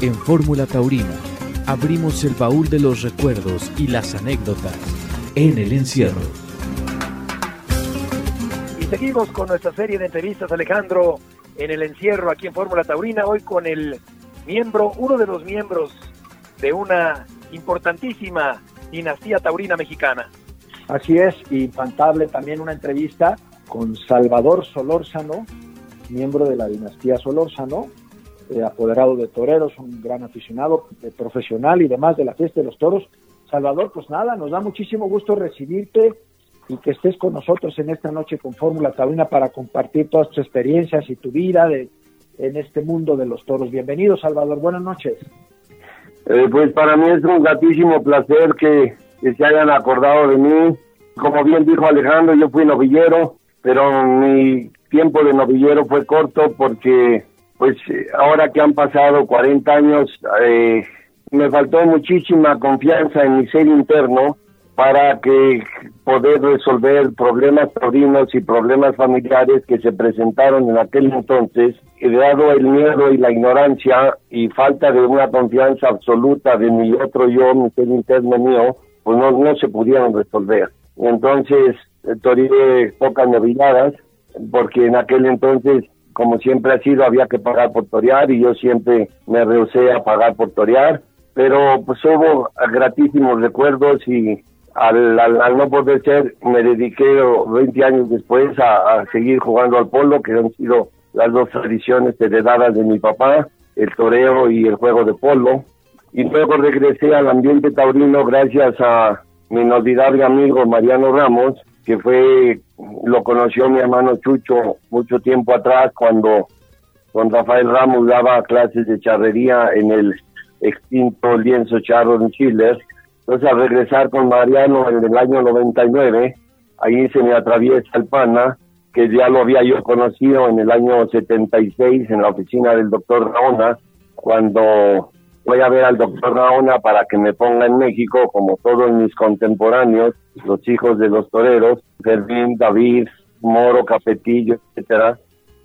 En Fórmula Taurina abrimos el baúl de los recuerdos y las anécdotas en el encierro. Y seguimos con nuestra serie de entrevistas, Alejandro, en el encierro aquí en Fórmula Taurina, hoy con el miembro, uno de los miembros de una importantísima dinastía taurina mexicana. Así es, infantable también una entrevista con Salvador Solórzano, miembro de la dinastía Solórzano, eh, apoderado de toreros, un gran aficionado eh, profesional y demás de la fiesta de los toros. Salvador, pues nada, nos da muchísimo gusto recibirte y que estés con nosotros en esta noche con Fórmula Taurina para compartir todas tus experiencias y tu vida de, en este mundo de los toros. Bienvenido, Salvador, buenas noches. Eh, pues para mí es un gratísimo placer que, que, se hayan acordado de mí. Como bien dijo Alejandro, yo fui novillero, pero mi tiempo de novillero fue corto porque pues ahora que han pasado 40 años, eh, me faltó muchísima confianza en mi ser interno para que poder resolver problemas taurinos y problemas familiares que se presentaron en aquel entonces, dado el miedo y la ignorancia y falta de una confianza absoluta de mi otro yo, mi ser interno mío, pues no, no se pudieron resolver. Entonces, toreé pocas novilladas, porque en aquel entonces como siempre ha sido, había que pagar por torear y yo siempre me rehusé a pagar por torear, pero pues hubo gratísimos recuerdos y al, al, no poder ser, me dediqué 20 años después a, seguir jugando al polo, que han sido las dos tradiciones heredadas de mi papá, el toreo y el juego de polo. Y luego regresé al ambiente taurino gracias a mi inolvidable amigo Mariano Ramos, que fue, lo conoció mi hermano Chucho mucho tiempo atrás cuando con Rafael Ramos daba clases de charrería en el extinto lienzo charro en Chile. Entonces al regresar con Mariano en el año 99, ahí se me atraviesa el pana, que ya lo había yo conocido en el año 76 en la oficina del doctor Raona, cuando voy a ver al doctor Raona para que me ponga en México, como todos mis contemporáneos, los hijos de los toreros, Fermín, David, Moro, Capetillo, etcétera.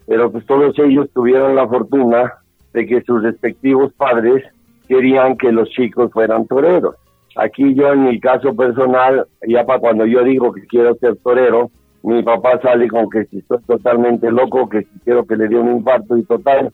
Pero pues todos ellos tuvieron la fortuna de que sus respectivos padres querían que los chicos fueran toreros. Aquí yo en mi caso personal, ya para cuando yo digo que quiero ser torero, mi papá sale con que si estoy totalmente loco, que si quiero que le dé un infarto y total,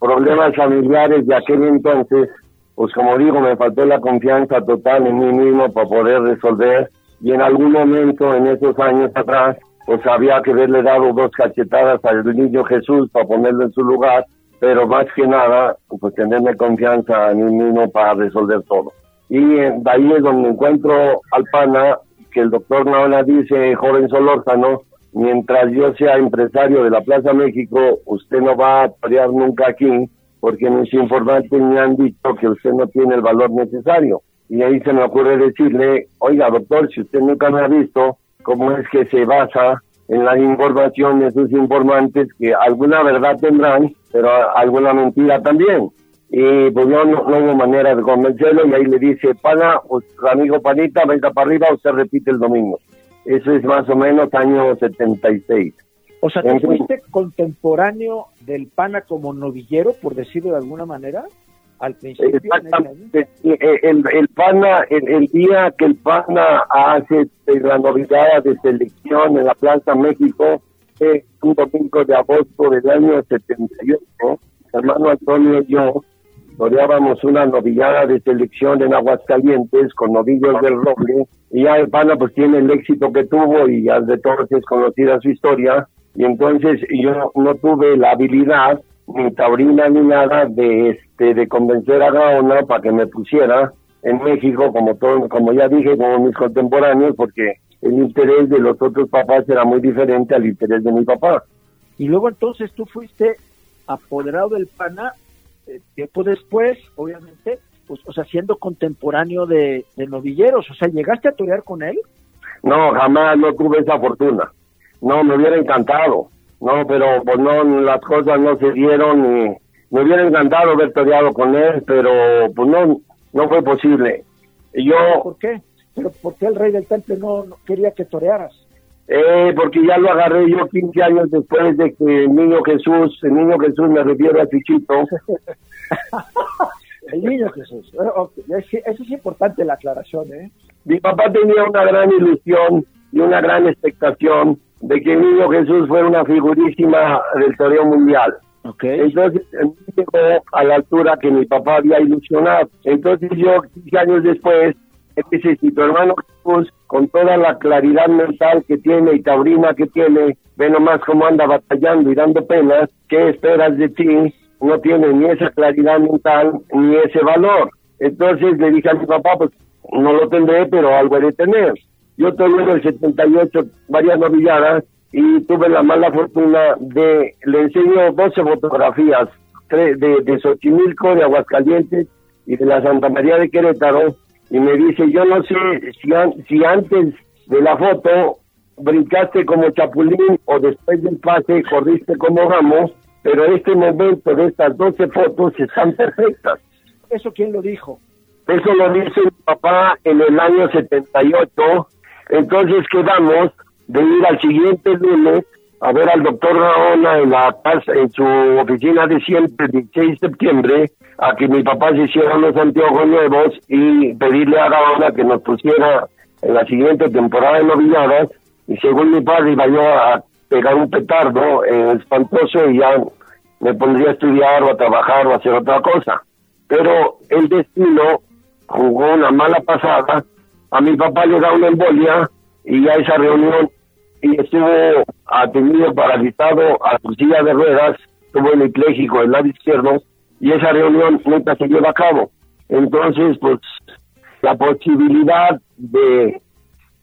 problemas familiares de aquel entonces, pues como digo, me faltó la confianza total en mí mismo para poder resolver y en algún momento en esos años atrás, pues había que haberle dado dos cachetadas al niño Jesús para ponerlo en su lugar, pero más que nada, pues tenerme confianza en mí mismo para resolver todo. Y de ahí es donde encuentro al pana que el doctor Naona dice, joven Solórzano, mientras yo sea empresario de la Plaza México, usted no va a torear nunca aquí, porque mis informantes me han dicho que usted no tiene el valor necesario. Y ahí se me ocurre decirle, oiga doctor, si usted nunca me ha visto, ¿cómo es que se basa en la información de sus informantes que alguna verdad tendrán, pero alguna mentira también? Y pues no, no, hubo manera de convencerlo y ahí le dice, pana, pues, amigo panita, venga para arriba, usted repite el domingo. Eso es más o menos año 76. O sea, ¿te fuiste contemporáneo del PANA como novillero, por decirlo de alguna manera? Al principio. Exactamente. El, el, PANA, el, día que el PANA hace este, la novillada de selección en la Plaza México, es un domingo de agosto del año 78, hermano Antonio y yo toreábamos una novillada de selección en Aguascalientes con novillos del Roble y ya el pana pues tiene el éxito que tuvo y ya de todos es conocida su historia. Y entonces yo no tuve la habilidad ni taurina ni nada de este de convencer a Gaona para que me pusiera en México como todo como ya dije como mis contemporáneos porque el interés de los otros papás era muy diferente al interés de mi papá. Y luego entonces tú fuiste apoderado del pana eh, tiempo después, obviamente, pues, o sea, siendo contemporáneo de, novilleros, o sea, ¿llegaste a torear con él? No, jamás no tuve esa fortuna. No, me hubiera encantado. No, pero pues no, las cosas no se dieron y me hubiera encantado haber toreado con él, pero pues no, no fue posible. Yo... ¿Por qué? ¿Pero por qué el rey del temple no, quería que torearas? Eh, porque ya lo agarré yo 15 años después de que el niño Jesús, el niño Jesús me refiero a Chichito. el niño Jesús. Eso es importante la aclaración, ¿eh? Mi papá tenía una gran ilusión y una gran expectación de que el niño Jesús fuera una figurísima del torneo mundial. Okay. Entonces llegó a la altura que mi papá había ilusionado. Entonces yo, 15 años después, Dice, si tu hermano Jesús, con toda la claridad mental que tiene y taurina que tiene, ve nomás cómo anda batallando y dando penas, ¿qué esperas de ti? No tiene ni esa claridad mental ni ese valor. Entonces le dije a mi papá, pues no lo tendré, pero algo he de tener. Yo tuve en el 78 varias novilladas y tuve la mala fortuna de, le enseño 12 fotografías de, de Xochimilco, de Aguascalientes y de la Santa María de Querétaro, y me dice, yo no sé si, si antes de la foto brincaste como chapulín o después del pase corriste como ramos, pero este momento de estas 12 fotos están perfectas. ¿Eso quién lo dijo? Eso lo dice mi papá en el año 78. Entonces quedamos de ir al siguiente lunes a ver al doctor Raona en la en su oficina de siempre, el 16 de septiembre, a que mi papá se hiciera unos anteojos nuevos y pedirle a Raona que nos pusiera en la siguiente temporada de novilladas y según mi padre iba yo a pegar un petardo eh, espantoso y ya me pondría a estudiar o a trabajar o a hacer otra cosa. Pero el destino jugó una mala pasada, a mi papá le da una embolia y ya esa reunión y estuvo atendido paralizado a su silla de ruedas, tuvo hemipléjico el lado izquierdo y esa reunión nunca se lleva a cabo. Entonces, pues la posibilidad de,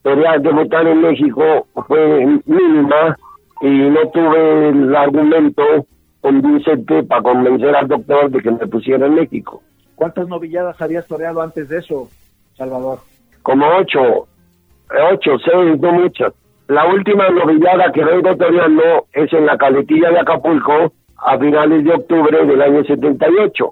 de votar en México fue mínima y no tuve el argumento convincente para convencer al doctor de que me pusiera en México. ¿Cuántas novilladas habías toreado antes de eso, Salvador? Como ocho, ocho, seis, no muchas. La última novillada que vengo toreando es en la caletilla de Acapulco a finales de octubre del año 78.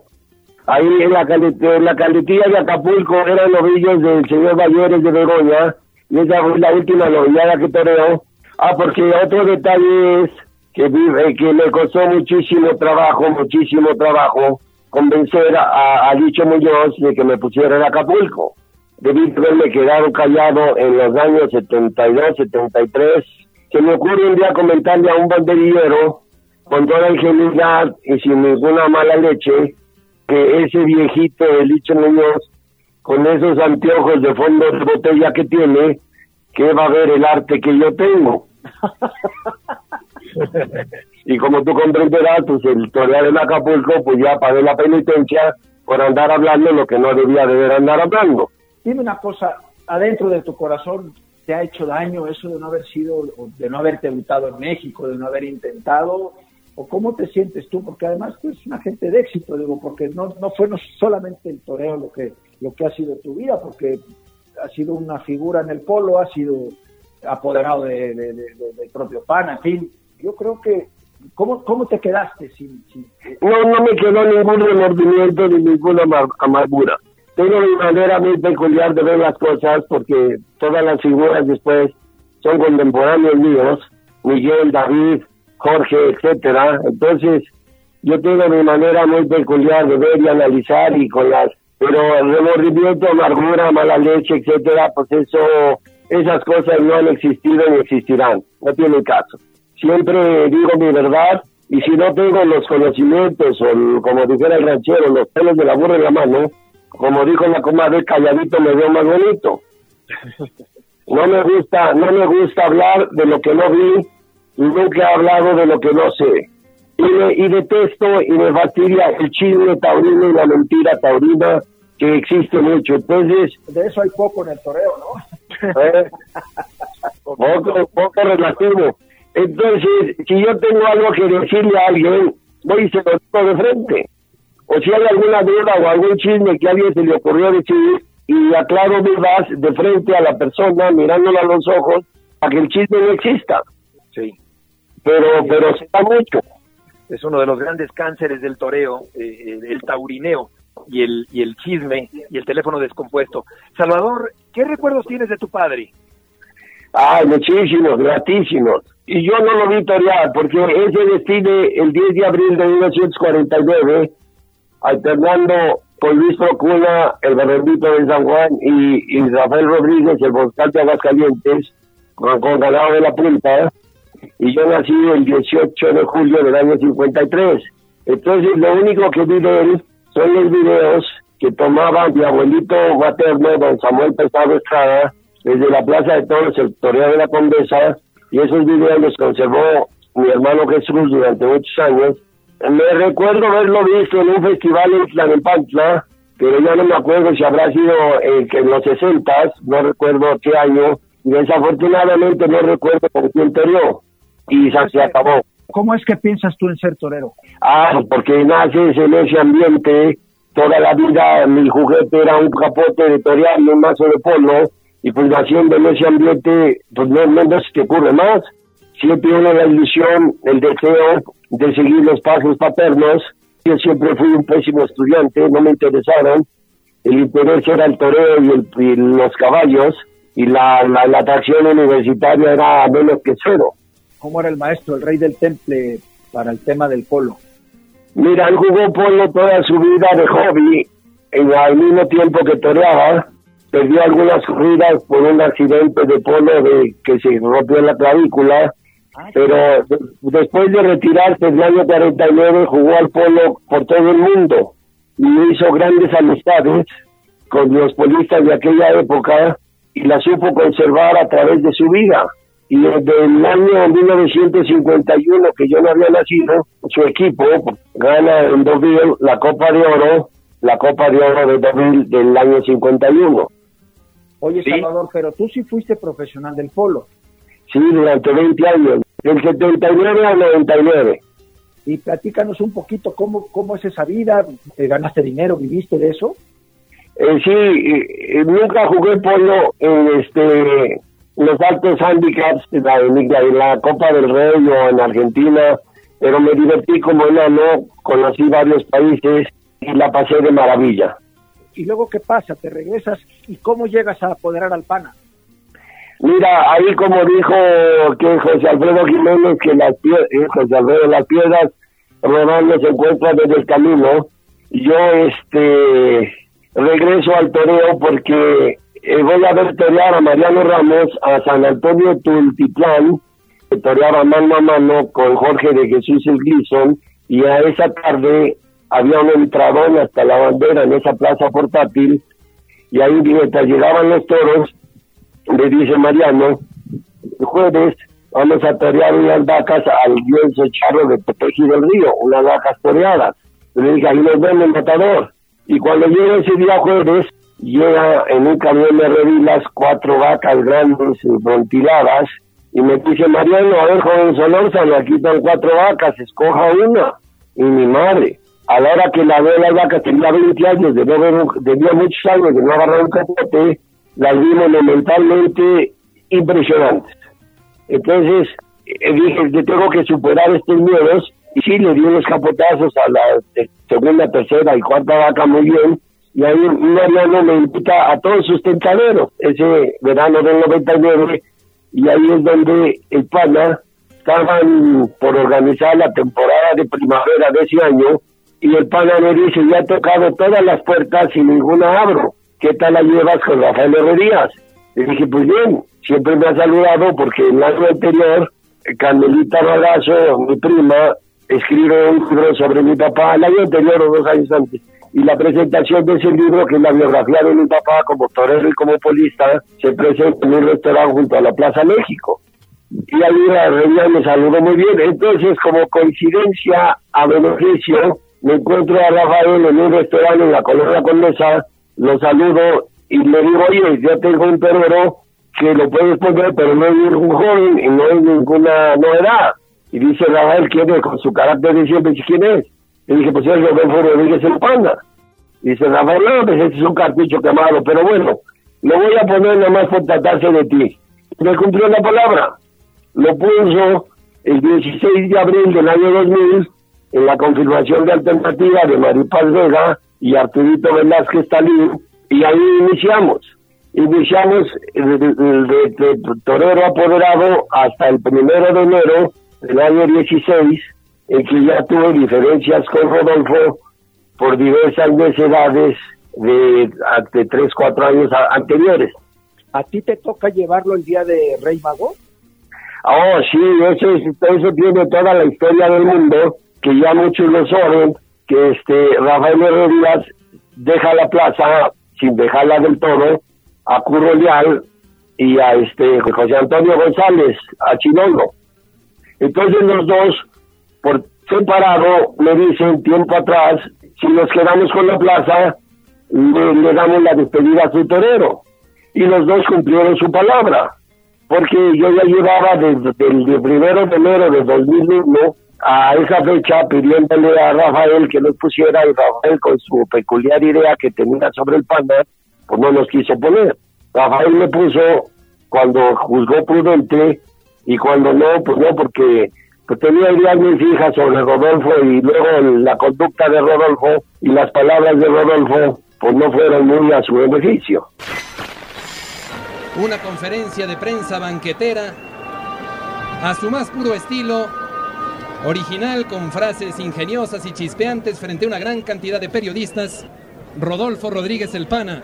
Ahí en la, caletilla, en la caletilla de Acapulco eran novillos del señor Valleres de Begoña y esa fue la última novillada que toreo. Ah, porque otro detalle es que, vive, que me costó muchísimo trabajo, muchísimo trabajo convencer a, a Dicho Muñoz de que me pusiera en Acapulco debí haberme quedado callado en los años 72, 73. Se me ocurre un día comentarle a un banderillero con toda ingenuidad y sin ninguna mala leche que ese viejito de Licho Muñoz, con esos anteojos de fondo de botella que tiene, que va a ver el arte que yo tengo. y como tú comprenderás, pues el torear en Acapulco, pues ya pagué la penitencia por andar hablando lo que no debía de andar hablando. Dime una cosa, adentro de tu corazón, ¿te ha hecho daño eso de no haber sido, de no haberte debutado en México, de no haber intentado? ¿O cómo te sientes tú? Porque además tú eres una gente de éxito, digo, porque no, no fue no solamente el toreo lo que, lo que ha sido tu vida, porque ha sido una figura en el polo, ha sido apoderado de, del propio PAN, en fin. Yo creo que ¿Cómo, ¿Cómo te quedaste sin, No, no me quedó ningún remordimiento ni ninguna amargura tengo mi manera muy peculiar de ver las cosas porque todas las figuras después son contemporáneos míos, Miguel, David, Jorge, etcétera. Entonces, yo tengo mi manera muy peculiar de ver y analizar y con las pero remordimiento, amargura, mala leche, etcétera, pues eso esas cosas no han existido ni existirán, no tiene caso. Siempre digo mi verdad y si no tengo los conocimientos o como dijera el ranchero, los pelos de la burra en la mano, como dijo la comadre, calladito me veo más bonito. No me gusta, no me gusta hablar de lo que no vi y nunca he hablado de lo que no sé. Y, y detesto y me fastidia el chisme taurino y la mentira taurina que existe mucho. Entonces... De eso hay poco en el toreo, ¿no? ¿Eh? poco, poco relativo. Entonces, si yo tengo algo que decirle a alguien, voy y se lo digo de frente o si hay alguna duda o algún chisme que a alguien se le ocurrió decir y aclaro dudas de frente a la persona mirándola a los ojos para que el chisme no exista. Sí. Pero, pero se da mucho. Es uno de los grandes cánceres del toreo, eh, el taurineo y el, y el chisme y el teléfono descompuesto. Salvador, ¿qué recuerdos tienes de tu padre? Ah, muchísimos, gratísimos. Y yo no lo vi torear, porque ese desfile el 10 de abril de 1949, alternando con Luis Procuna, el Bernardito de San Juan, y, Rafael Rodríguez, el Volcán de Aguascalientes, con, con Ganado de la Punta, y yo nací el 18 de julio del año 53. Entonces, lo único que vi de él son los videos que tomaba mi abuelito materno, don Samuel Pesado Estrada, desde la Plaza de Toros, el Toreo de la Condesa, y esos videos los conservó mi hermano Jesús durante muchos años. Me recuerdo haberlo visto en un festival en Tlalnepantla, pero ya no me acuerdo si habrá sido eh, en los 60, no recuerdo qué año, y desafortunadamente no recuerdo con quién toreó, y se acabó. ¿Cómo es que piensas tú en ser torero? Ah, porque naces en ese ambiente, toda la vida mi juguete era un capote de torear y un mazo de polo, y pues naciendo en ese ambiente, pues no, no se te ocurre más. Siempre uno la ilusión, el deseo de seguir los pasos paternos. Yo siempre fui un pésimo estudiante, no me interesaron. El interés era el toreo y, el, y los caballos, y la, la, la atracción universitaria era menos que cero. ¿Cómo era el maestro, el rey del temple, para el tema del polo? Mira, él jugó polo toda su vida de hobby, en al mismo tiempo que toreaba perdió algunas corridas por un accidente de polo de que se rompió la clavícula, pero después de retirarse en el año 49 jugó al polo por todo el mundo y hizo grandes amistades con los polistas de aquella época y la supo conservar a través de su vida. Y desde el año 1951, que yo no había nacido, su equipo gana en Deauville la Copa de Oro, la Copa de Oro de Deauville del año 51. Oye, Salvador, pero tú sí fuiste profesional del polo. Sí, durante 20 años, del 79 al 99. Y platícanos un poquito cómo, cómo es esa vida, ¿ganaste dinero, viviste de eso? Eh, sí, eh, nunca jugué polo en este los altos handicaps en la, la Copa del Rey o en Argentina, pero me divertí como enano, conocí varios países y la pasé de maravilla y luego qué pasa, te regresas y cómo llegas a apoderar al PANA. Mira, ahí como dijo que José Alfredo Jiménez, que las eh, José Alfredo, las piedras rodando se encuentran desde el camino, yo este regreso al toreo porque eh, voy a ver torear a Mariano Ramos a San Antonio Tultitlán, que toreaba mano a mano con Jorge de Jesús el Gleason, y a esa tarde había un entradón hasta la bandera en esa plaza portátil y ahí mientras llegaban los toros le dice Mariano jueves vamos a torear unas vacas al lienzo charro de Tepeji del Río, unas vacas toreadas. Le dije, ahí nos vemos, matador. Y cuando llega ese día jueves, llega en un camión de revilas cuatro vacas grandes, brontiladas, y me dice, Mariano, a ver, joven Solórzano, aquí están cuatro vacas, escoja una. Y mi madre, a la hora que la veo la vaca tenía 20 años, de no muchos años de no agarrar un capote, las vi monumentalmente impresionantes. Entonces eh, dije que tengo que superar estos miedos y sí le di unos capotazos a la segunda, tercera y cuarta vaca muy bien y ahí un hermano me invita a todos sus tentaderos ese verano del 99 y ahí es donde el PANA estaban por organizar la temporada de primavera de ese año y el pana me dice, ya he tocado todas las puertas y ninguna abro. ¿Qué tal la llevas con Rafael Herrerías? Le dije, pues bien, siempre me ha saludado porque el año anterior, Candelita Ragazo, mi prima, escribe un libro sobre mi papá, el año anterior o dos años antes. Y la presentación de ese libro, que es la biografía de mi papá como torero y como polista, se presenta en un restaurante junto a la Plaza México. Y ahí la Herrerías me saludó muy bien. Entonces, como coincidencia a beneficio, me encuentro a Rafael en un restaurante en la colonia Condesa, lo saludo y le digo, oye, yo tengo un perro que lo puedes poner, pero no es ningún joven y no es ninguna novedad. Y dice Rafael, ¿quién es? Con su carácter de siempre, ¿quién es? Y dije, pues es Rodolfo Rodríguez el Panda. Y dice Rafael, no, pues ese es un cartucho quemado, pero bueno, lo voy a poner nada más por tratarse de ti. Me cumplió la palabra. Lo puso el 16 de abril del año 2000 en la confirmación de alternativa de Maripaz Vega y Arturito Velázquez Talín, y ahí iniciamos. iniciamos de, torero apoderado hasta el primero de enero del año 16, en que ya tuve diferencias con Rodolfo por diversas necesidades de, de 3, 4 años anteriores. ¿A ti te toca llevarlo el día de Rey Mago? Oh, sí, eso, eso tiene toda la historia del mundo, que ya muchos lo saben, que este Rafael Herrerías deja la plaza sin dejarla del todo a Curro Leal y a este José Antonio González, a Chilongo. Entonces los dos, por separado, me dicen tiempo atrás, si nos quedamos con la plaza, le, damos la despedida a su torero. Y los dos cumplieron su palabra, porque yo ya llevaba desde el primero de enero de 2001 a esa fecha pidiéndole a Rafael que nos pusiera y Rafael con su peculiar idea que tenía sobre el panda, pues no nos quiso poner. Rafael me puso cuando juzgó prudente y cuando no, pues no, porque pues tenía ideas muy fijas sobre Rodolfo y luego la conducta de Rodolfo y las palabras de Rodolfo pues no fueron muy a su beneficio. Una conferencia de prensa banquetera a su más puro estilo, original con frases ingeniosas y chispeantes frente a una gran cantidad de periodistas, Rodolfo Rodríguez El Pana.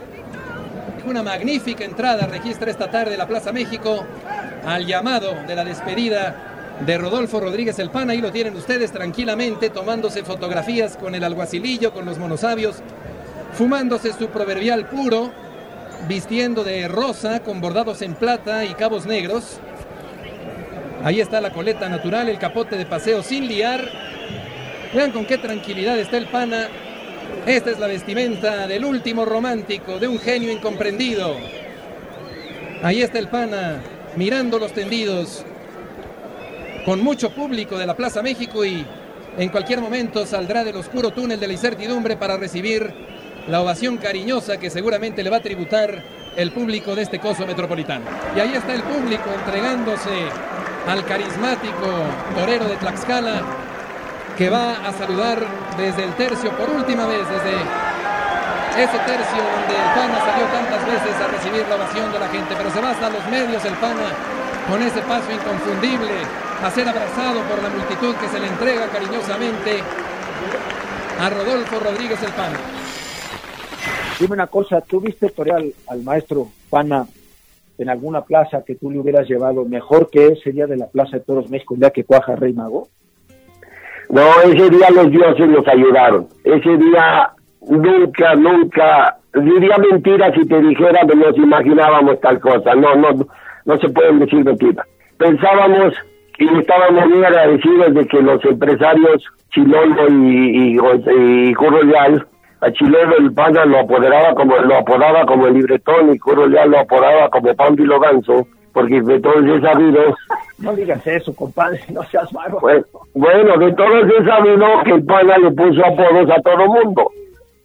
Una magnífica entrada registra esta tarde la Plaza México al llamado de la despedida de Rodolfo Rodríguez El Pana. Ahí lo tienen ustedes tranquilamente tomándose fotografías con el alguacilillo, con los monosabios, fumándose su proverbial puro, vistiendo de rosa con bordados en plata y cabos negros. Ahí está la coleta natural, el capote de paseo sin liar. Vean con qué tranquilidad está el pana. Esta es la vestimenta del último romántico, de un genio incomprendido. Ahí está el pana, mirando los tendidos, con mucho público de la Plaza México y en cualquier momento saldrá del oscuro túnel de la incertidumbre para recibir la ovación cariñosa que seguramente le va a tributar el público de este coso metropolitano. Y ahí está el público entregándose al carismático torero de Tlaxcala que va a saludar desde el tercio por última vez, desde ese tercio donde el PANA salió tantas veces a recibir la ovación de la gente, pero se va hasta los medios el PANA con ese paso inconfundible a ser abrazado por la multitud que se le entrega cariñosamente a Rodolfo Rodríguez el Pana. Dime una cosa, ¿tú viste torear al, maestro Pana en alguna plaza que tú le hubieras llevado mejor que ese día de la Plaza de Toros México, el día que cuaja Rey Mago? No, ese día los dioses nos ayudaron. Ese día nunca, nunca, diría mentira si te dijera que nos imaginábamos tal cosa. No, no, no se pueden decir mentiras. Pensábamos y estábamos muy agradecidos de que los empresarios Chilolo y, y, y a Chilolo el Pana lo apoderaba como lo apodaba como el libretón y Curro Leal lo apodaba como Pambilo Ganso, porque de todos he sabido... No digas eso, compadre, no seas malo. Bueno, de todos he sabido que el Pana le puso apodos a todo mundo.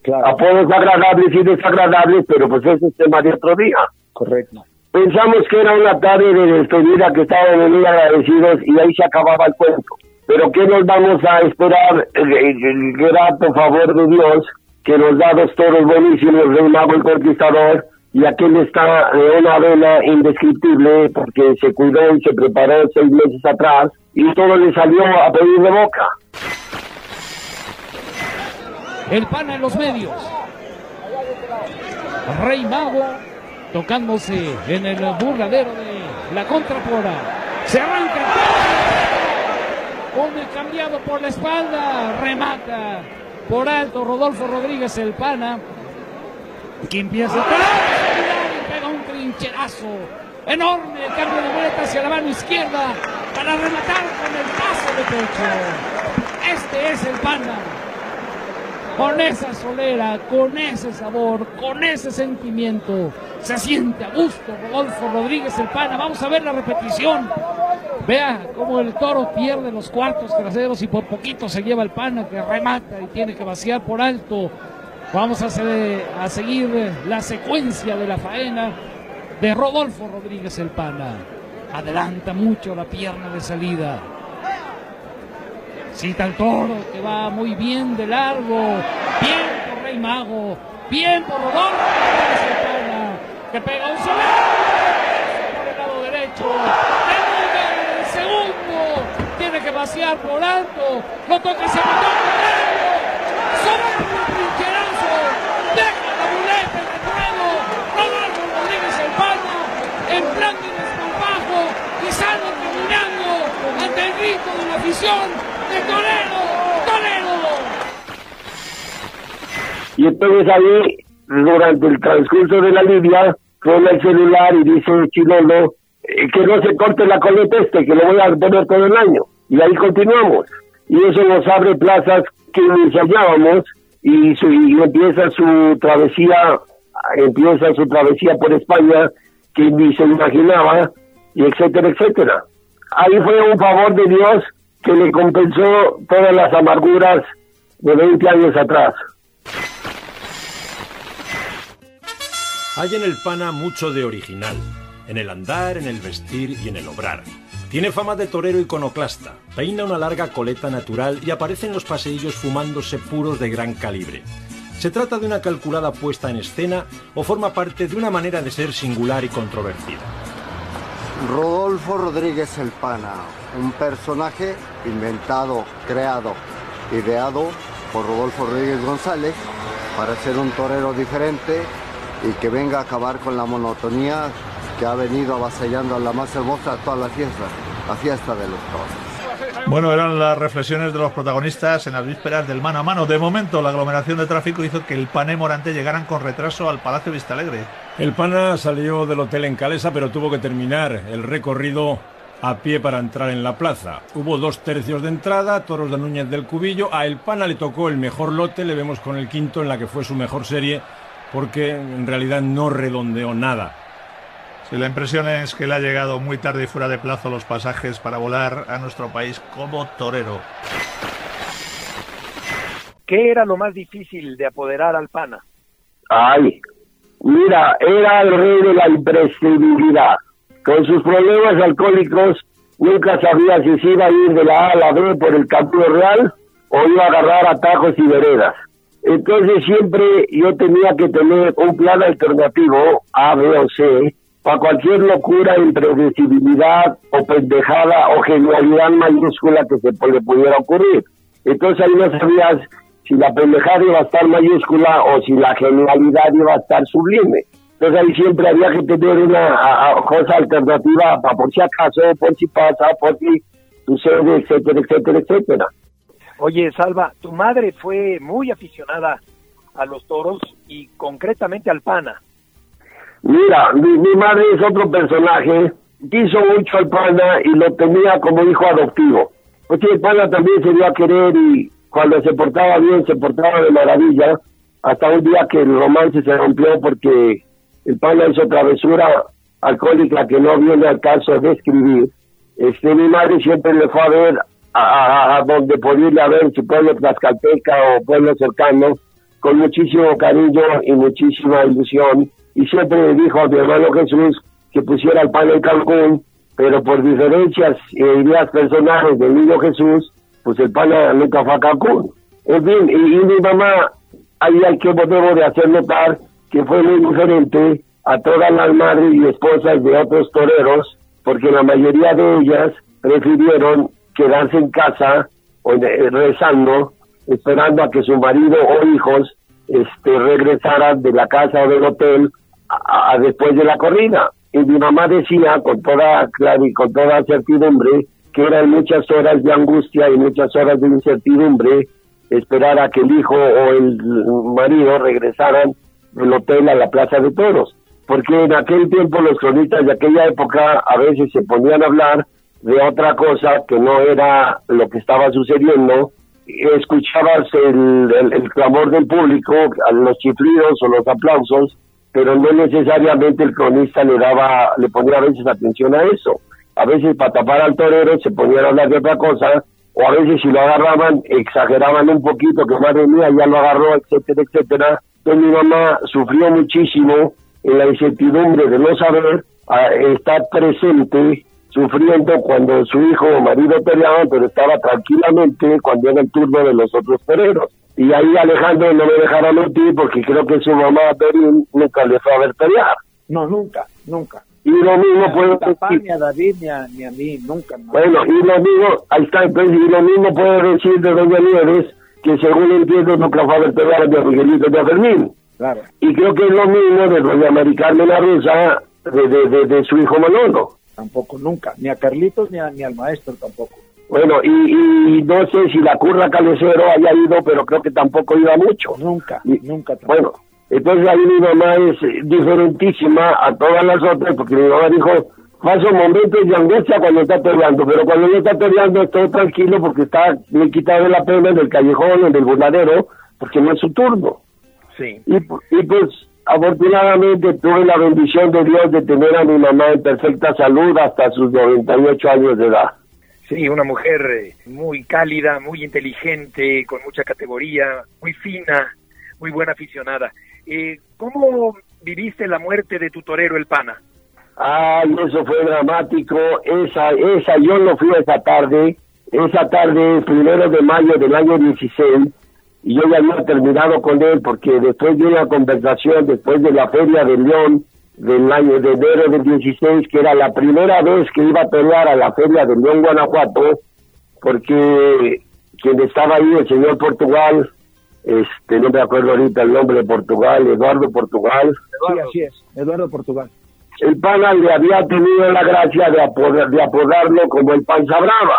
Claro. Apodos agradables y desagradables, pero pues ese es tema de otro día. Correcto. Pensamos que era una tarde de despedida que estaban muy agradecidos y ahí se acababa el cuento. Pero ¿qué nos vamos a esperar? El, grato favor de Dios que nos da dos toros buenísimos, Rey Mago el Conquistador, y aquel está de una vela indescriptible porque se cuidó y se preparó seis meses atrás y todo le salió a pedir de boca. El pan en los medios. Rey Mago tocándose en el burladero de la contrapora. Se arranca. Come cambiado por la espalda. Remata por alto Rodolfo Rodríguez el pana. Que empieza a y pega un trincherazo. Enorme el cambio de vuelta hacia la mano izquierda para rematar con el paso de pecho. Este es el pana con esa solera, con ese sabor, con ese sentimiento. Se siente a gusto Rodolfo Rodríguez el pana. Vamos a ver la repetición. Vea cómo el toro pierde los cuartos traseros y por poquito se lleva el pana que remata y tiene que vaciar por alto. Vamos a, a seguir la secuencia de la faena de Rodolfo Rodríguez el pana. Adelanta mucho la pierna de salida. Cita el toro que va muy bien de largo. Bien por Rey Mago. Bien por Rodolfo. que pega un soberanía por el lado derecho. El segundo tiene que vaciar por alto. Lo toca y se metió Torero. Soberbio trincherazo. Deja la muleta en el ruedo. Rodolfo Rodríguez el. En plan de desparpajo. Y ante el grito de la afición de Torero. Torero. Y entonces ahí, durante el transcurso de la lidia, pone el celular y dice Chilolo eh, que no se corte la coleta este, que lo voy a poner todo el año. Y ahí continuamos. Y eso nos abre plazas que ensayábamos y, su, y empieza su travesía, empieza su travesía por España que ni se imaginaba, y etcétera, etcétera. Ahí fue un favor de Dios que le compensó todas las amarguras de 20 años atrás. Hay en el pana mucho de original, en el andar, en el vestir y en el obrar. Tiene fama de torero iconoclasta, peina una larga coleta natural y aparece en los paseillos fumándose puros de gran calibre. ¿Se trata de una calculada puesta en escena o forma parte de una manera de ser singular y controvertida? Rodolfo Rodríguez El Pana, un personaje inventado, creado, ideado por Rodolfo Rodríguez González para ser un torero diferente y que venga a acabar con la monotonía que ha venido avasallando a la más hermosa de todas las fiestas, la fiesta de los toros. Bueno, eran las reflexiones de los protagonistas en las vísperas del mano a mano. De momento, la aglomeración de tráfico hizo que el PAN y Morante llegaran con retraso al Palacio Vistalegre. El pana salió del hotel en Calesa, pero tuvo que terminar el recorrido a pie para entrar en la plaza. Hubo dos tercios de entrada, toros de Núñez del Cubillo. A El Pana le tocó el mejor lote, le vemos con el quinto en la que fue su mejor serie, porque en realidad no redondeó nada. Sí, la impresión es que le ha llegado muy tarde y fuera de plazo los pasajes para volar a nuestro país como torero. ¿Qué era lo más difícil de apoderar al pana? Ay, mira, era el rey de la imprescindibilidad. Con sus problemas alcohólicos, nunca sabía si se iba a ir de la A a la B por el camino real o iba a agarrar atajos y veredas. Entonces siempre yo tenía que tener un plan alternativo, A, B o C, para cualquier locura, impredecibilidad o pendejada o genialidad mayúscula que se le pudiera ocurrir. Entonces ahí no sabías si la pendejada iba a estar mayúscula o si la genialidad iba a estar sublime. Entonces ahí siempre había que tener una a- a- cosa alternativa para por si acaso, por si pasa, por si sucede, etcétera, etcétera, etcétera. Oye, Salva, tu madre fue muy aficionada a los toros y concretamente al pana. Mira, mi, mi madre es otro personaje, quiso mucho al pana y lo tenía como hijo adoptivo. Pues sí, el pana también se dio a querer y cuando se portaba bien, se portaba de maravilla, hasta un día que el romance se rompió porque el pana hizo travesura alcohólica que no viene al caso de escribir. Este, mi madre siempre le fue a ver a, a- a donde podía ir a ver su pueblo Tlaxcalteca o pueblo cercano, con muchísimo cariño y muchísima ilusión. Y siempre le dijo a mi hermano Jesús que pusiera el pan en Cancún, pero por diferencias e ideas personales del niño Jesús, pues el pan nunca fue a Cancún. En fin, y, y mi mamá, ahí hay que debo de hacer notar que fue muy diferente a todas las madres y esposas de otros toreros, porque la mayoría de ellas prefirieron quedarse en casa o de- rezando, esperando a que su marido o hijos este, regresaran de la casa o del hotel a- después de la corrida. Y mi mamá decía con toda claridad y con toda certidumbre que eran muchas horas de angustia y muchas horas de incertidumbre esperar a que el hijo o el marido regresaran del hotel a la plaza de toros. Porque en aquel tiempo los cronistas de aquella época a veces se ponían a hablar de otra cosa que no era lo que estaba sucediendo. Escuchabas el, clamor del público, los chiflidos o los aplausos, pero no necesariamente el cronista le daba, le ponía a veces atención a eso. A veces para tapar al torero se ponían a hablar de otra cosa, o a veces si lo agarraban, exageraban un poquito, que madre mía, ya lo agarró, etcétera, etcétera. Entonces mi mamá sufrió muchísimo en la incertidumbre de no saber a, estar presente, sufriendo cuando su hijo o marido peleaban, pero estaba tranquilamente cuando era el turno de los otros toreros. Y ahí Alejandro no me dejará mentir porque creo que su mamá Berín nunca le fue a ver pelear. No, nunca, nunca. Y lo mismo puede Papá, decir, ni a David ni a, ni a mí, nunca. no. bueno, y lo mismo, ahí está, entonces, y lo mismo puede decir de Doña Nieves, que según entiendo nunca fue a ver pegar a Miguelito de Fermín. Claro. Y creo que es lo mismo de Doña la de, de, de, de su hijo Manolo. Tampoco, nunca. Ni a Carlitos ni, a- ni al maestro tampoco. Bueno, y, y no sé si la curra Calecero haya ido, pero creo que tampoco iba mucho. Nunca, Y- nunca. tampoco. Bueno, entonces ahí mi mamá es diferentísima a todas las otras, porque mi mamá dijo, paso momentos de angustia cuando está peleando, pero cuando no está peleando estoy tranquilo porque está le quitado la pena en el callejón, en el burladero, porque no es su turno. Sí. Y, y pues afortunadamente tuve la bendición de Dios de tener a mi mamá en perfecta salud hasta sus 98 años de edad. Sí, una mujer eh, muy cálida, muy inteligente, con mucha categoría, muy fina, muy buena aficionada. Eh, ¿Cómo viviste la muerte de tu torero, el Pana? Ay, eso fue dramático. Esa, esa, yo no fui esa tarde. Esa tarde, primero de mayo del año 16, y yo ya había terminado con él porque después de una conversación, después de la Feria de León del año de enero del 16, que era la primera vez que iba a pelear a la Feria de León, Guanajuato, porque quien estaba ahí, el señor Portugal, este, no me acuerdo ahorita el nombre de Portugal, Eduardo Portugal, Sí, así es. Eduardo Portugal. El pana le había tenido la gracia de, apodar- de apodarlo como el panza brava.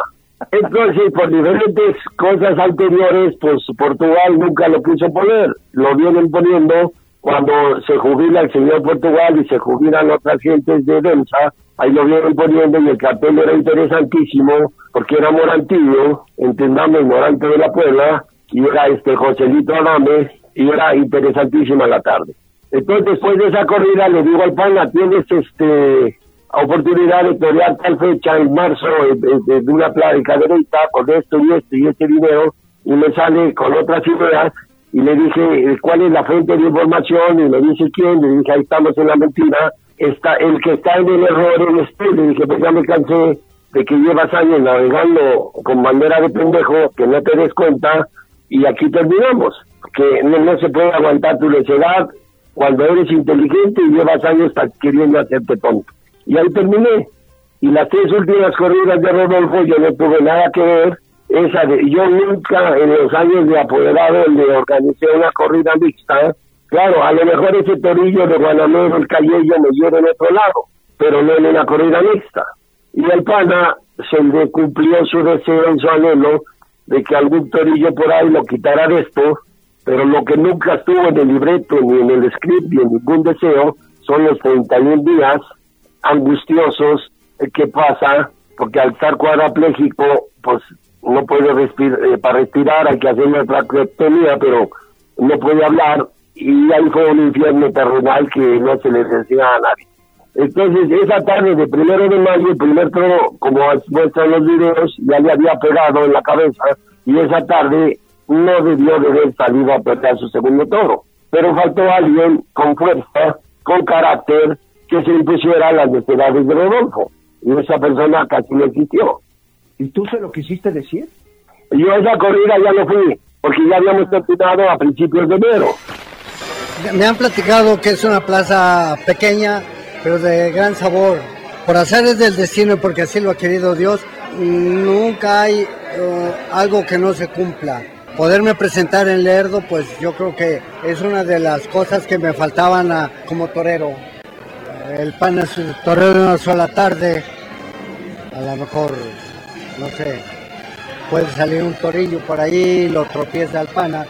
Entonces, por diferentes cosas anteriores, pues Portugal nunca lo quiso poner. Lo vienen poniendo cuando se jubila el señor Portugal y se jubilan otras gentes de Densa. Ahí lo vienen poniendo y el cartel era interesantísimo porque era Morantillo, entendamos, Morante de la Puebla, y era este Joselito Adame, y era interesantísima la tarde. Entonces, después de esa corrida, le digo al pana, tienes este oportunidad de torear tal fecha en marzo eh, de, de una plática derecha con esto y esto y este dinero, y me sale con otras ideas, y le dije, eh, ¿cuál es la fuente de información? Y me dice, ¿quién? Le dije, ahí estamos en la mentira. Está, el que está en el error es usted. Le dije, pues ya me cansé de que llevas años navegando con bandera de pendejo, que no te des cuenta, y aquí terminamos. Que no, no se puede aguantar tu necedad cuando eres inteligente y llevas años queriendo hacerte tonto. Y ahí terminé. Y las tres últimas corridas de Rodolfo yo no tuve nada que ver. Esa de, yo nunca en los años de apoderado le organicé una corrida mixta. Claro, a lo mejor ese torillo de Guanamero, el Callello, me lleva en otro lado, pero no en una corrida mixta. Y el pana se le cumplió su deseo y su anhelo de que algún torillo por ahí lo quitara de esto, pero lo que nunca estuvo en el libreto, ni en el script, ni en ningún deseo, son los 31 días angustiosos eh, que pasa, porque al estar cuadrapléjico, pues no puede respirar, para respirar hay que hacer una traqueotomía, pero no puede hablar, y ahí fue un infierno terrenal que no se le decía a nadie. Entonces, esa tarde de primero de mayo, el primer toro, como muestran los videos, ya le había pegado en la cabeza, y esa tarde no debió de haber salido a pegar su segundo toro. Pero faltó alguien con fuerza, con carácter, que se impusiera a las necesidades de Rodolfo. Y esa persona casi no existió. ¿Y tú se lo quisiste decir? Yo esa corrida ya no fui, porque ya habíamos terminado a principios de enero. Me han platicado que es una plaza pequeña, pero de gran sabor. Por azares del destino y porque así lo ha querido Dios, nunca hay eh, algo que no se cumpla. Poderme presentar en Lerdo, pues yo creo que es una de las cosas que me faltaban como torero. El pan es un torero de una sola tarde, a lo mejor, no sé, puede salir un torillo por ahí, lo tropieza al pana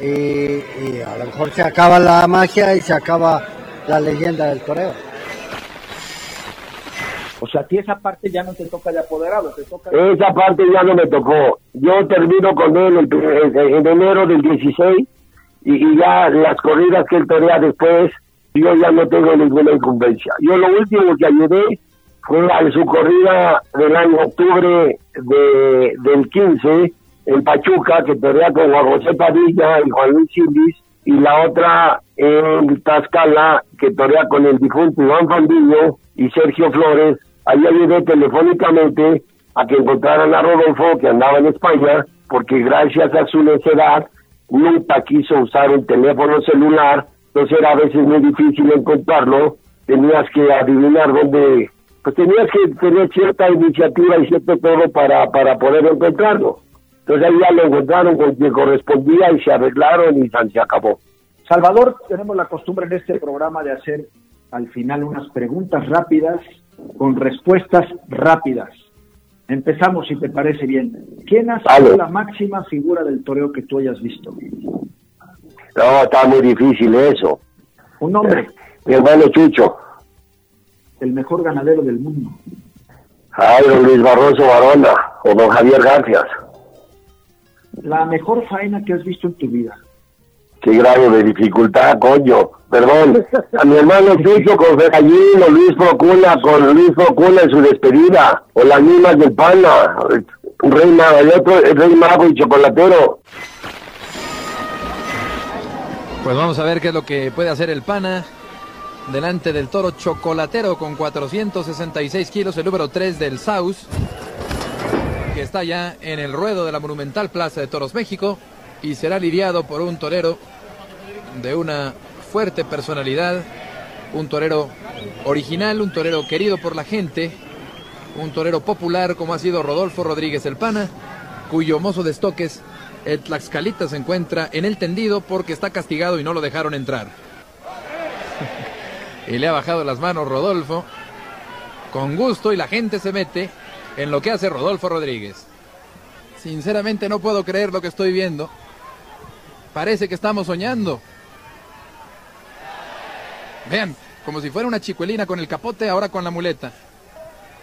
y, a lo mejor se acaba la magia y se acaba la leyenda del toreo. O sea, a ti esa parte ya no te toca de apoderado, te toca... Esa parte ya no me tocó. Yo termino con él en, en enero del 16 y, ya las corridas que él torea después, yo ya no tengo ninguna incumbencia. Yo lo último que ayudé fue a su corrida del año octubre de, del 15 en Pachuca, que torea con Juan José Padilla y Juan Luis Silvis, y la otra en Tlaxcala, que torea con el difunto Iván Fandillo y Sergio Flores. Ahí ayudé telefónicamente a que encontraran a Rodolfo, que andaba en España, porque gracias a su necedad nunca quiso usar el teléfono celular entonces era a veces muy difícil encontrarlo, tenías que adivinar dónde, pues tenías que tener cierta iniciativa y cierto todo para, para poder encontrarlo. Entonces ahí ya lo encontraron con quien correspondía y se arreglaron y se acabó. Salvador, tenemos la costumbre en este programa de hacer al final unas preguntas rápidas con respuestas rápidas. Empezamos, si te parece bien. ¿Quién ha sido la máxima figura del toreo que tú hayas visto? No, está muy difícil eso. Un nombre. Mi hermano Chucho. El mejor ganadero del mundo. Ay, don Luis Barroso Barona o don Javier García. La mejor faena que has visto en tu vida. Qué grado de dificultad, coño. Perdón. A mi hermano Chucho con Ferrallín o Luis Procuna con Luis Procuna en su despedida. O las mismas del Pana. Rey Mago, el otro, Rey Mago y Chocolatero. Pues vamos a ver qué es lo que puede hacer el Pana. Delante del toro chocolatero con 466 kilos, el número 3 del South, que está ya en el ruedo de la monumental Plaza de Toros México y será lidiado por un torero de una fuerte personalidad, un torero original, un torero querido por la gente, un torero popular como ha sido Rodolfo Rodríguez el Pana, cuyo mozo de estoques el Tlaxcalita se encuentra en el tendido porque está castigado y no lo dejaron entrar. y le ha bajado las manos Rodolfo con gusto y la gente se mete en lo que hace Rodolfo Rodríguez. Sinceramente no puedo creer lo que estoy viendo. Parece que estamos soñando. Vean, como si fuera una chicuelina con el capote, ahora con la muleta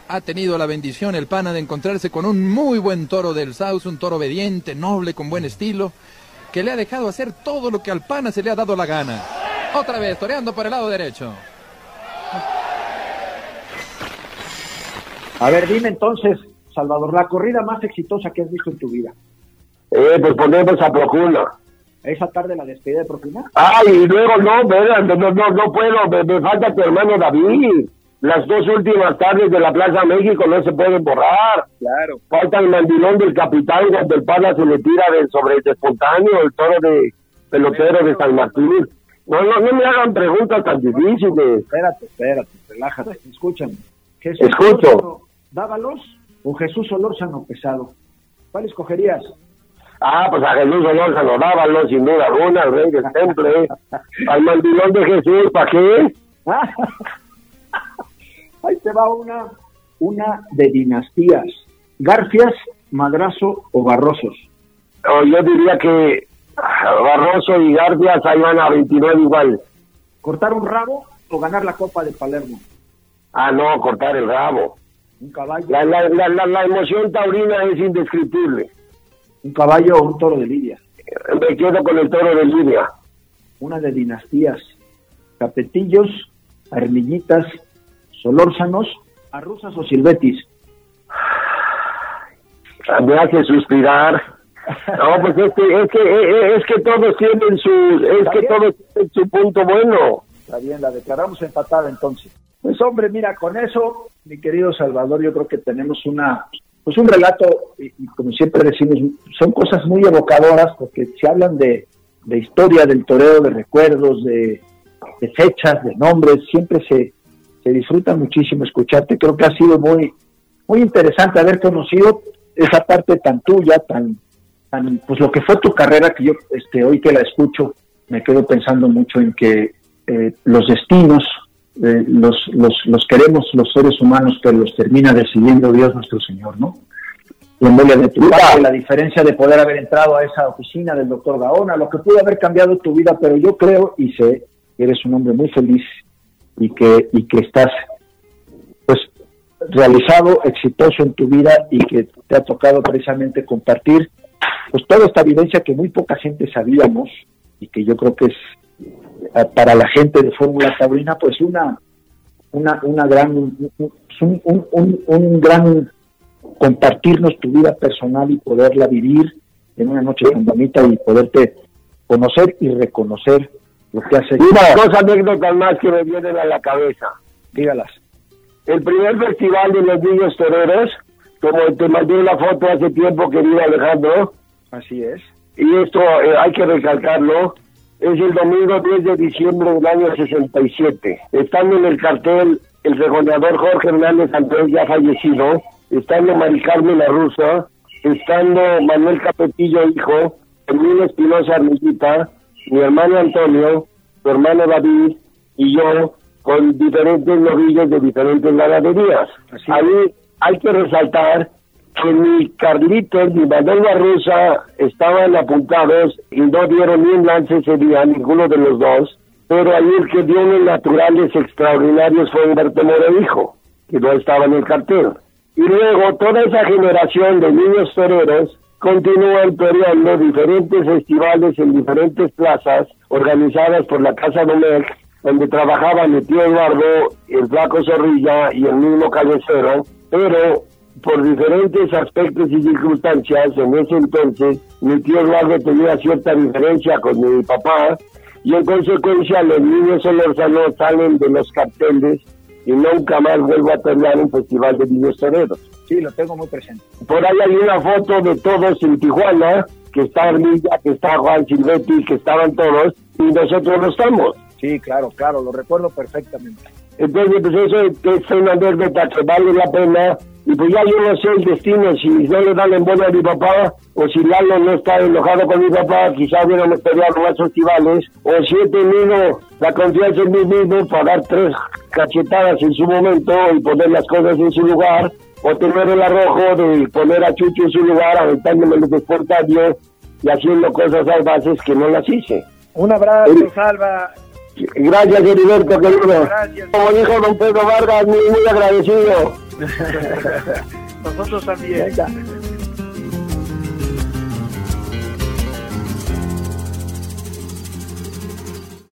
ha tenido la bendición el pana de encontrarse con un muy buen toro del South, un toro obediente, noble, con buen estilo, que le ha dejado hacer todo lo que al pana se le ha dado la gana. Otra vez, toreando por el lado derecho. A ver, dime entonces, Salvador, la corrida más exitosa que has visto en tu vida. Eh, pues ponemos a Procuna. ¿Esa tarde la despedida de Procuna? Ay, y luego no, no, no, no, no puedo, me, me falta tu hermano David las dos últimas tardes de la Plaza México no se pueden borrar. Claro. Falta el mandilón del capitán cuando el pana se le tira de sobre el espontáneo, el toro de pelotero de San Martín. No, no, no me hagan preguntas tan difíciles. Espérate, espérate, relájate, escúchame. Jesús Escucho. ¿Dávalos o Jesús Olórzano pesado? ¿Cuál escogerías? Ah, pues a Jesús Olórzano, dávalos sin duda alguna, al rey del temple. Al mandilón de Jesús, ¿para qué? Ahí te va una, una de dinastías. Garcias, Madrazo o Barrosos. yo diría que Barroso y Garcias ahí van a 29 igual. ¿Cortar un rabo o ganar la Copa de Palermo? Ah, no, cortar el rabo. Un caballo. La, la, la, la, emoción taurina es indescriptible. Un caballo o un toro de Lidia. Me quedo con el toro de Lidia. Una de dinastías. Capetillos, armillitas, solórzanos, a rusas o silvetis. Me hace suspirar. No, pues es que, es que, es que todos tienen su, es que todos tienen su punto bueno. Está bien, la declaramos empatada entonces. Pues hombre, mira, con eso, mi querido Salvador, yo creo que tenemos una, pues un relato, y, como siempre decimos, son cosas muy evocadoras porque se hablan de, de historia del toreo, de recuerdos, de, fechas, de nombres, siempre se, disfruta muchísimo escucharte. Creo que ha sido muy, muy interesante haber conocido esa parte tan tuya, tan, tan, pues lo que fue tu carrera, que yo este, hoy que la escucho, me quedo pensando mucho en que eh, los destinos eh, los, los, los queremos los seres humanos, pero los termina decidiendo Dios nuestro Señor, ¿no? La de tu la diferencia de poder haber entrado a esa oficina del doctor Gaona, lo que pudo haber cambiado tu vida, pero yo creo y sé que eres un hombre muy feliz y que, y que estás pues realizado, exitoso en tu vida y que te ha tocado precisamente compartir pues toda esta evidencia que muy poca gente sabíamos y que yo creo que es para la gente de Fórmula Taurina pues una una, una gran un, un, un, gran compartirnos tu vida personal y poderla vivir en una noche tan bonita y poderte conocer y reconocer lo que hace. dos anécdotas más que me vienen a la cabeza. Dígalas. El primer festival de los niños toreros, como te mandé la foto hace tiempo, querido Alejandro. Así es. Y esto eh, hay que recalcarlo. Es el domingo 10 de diciembre del año 67. Estando en el cartel el regoneador Jorge Hernández Andrés, ya fallecido, estando Mari Carmen La Rusa, estando Manuel Capetillo, hijo, Emilio Espinosa Armillita, mi hermano Antonio, su hermano David y yo, con diferentes novillos de diferentes ganaderías. Ahí hay que resaltar que mi Carlitos, mi Manuel Barrosa estaban apuntados y no dieron ni un lance ese día, ninguno de los dos, pero ahí el que dio unos naturales extraordinarios fue Humberto Moro Hijo, que no estaba en el cartel. Y luego toda esa generación de niños toreros continúan toreando diferentes festivales en diferentes plazas organizadas por la Casa Domecq, donde trabajaban mi tío Eduardo, el flaco Zorrilla y el mismo cabecero, pero por diferentes aspectos y circunstancias, en ese entonces mi tío Eduardo tenía cierta diferencia con mi papá y en consecuencia los niños solorzanos salen de los carteles y nunca más vuelvo a tener un festival de niños toreros. Sí, lo tengo muy presente. Por ahí hay una foto de todos en Tijuana, que está Armilla, que está Juan Silvetti, que estaban todos, y nosotros no estamos. Sí, claro, claro, lo recuerdo perfectamente. Entonces, pues eso es una anécdota que vale la pena. Y pues ya yo no sé el destino, si no le dan en buena a mi papá, o si Lalo no está enojado con mi papá, quizás hubiéramos peleado más festivales, o si he tenido la confianza en mí mismo para dar tres cachetadas en su momento y poner las cosas en su lugar, o tener el arrojo de poner a Chucho en su lugar, aventándome el desportadio y haciendo cosas bases que no las hice. Un abrazo, Salva. Gracias, Heriberto, querido. Gracias. Como dijo don Pedro Vargas, muy, muy agradecido. Nosotros también.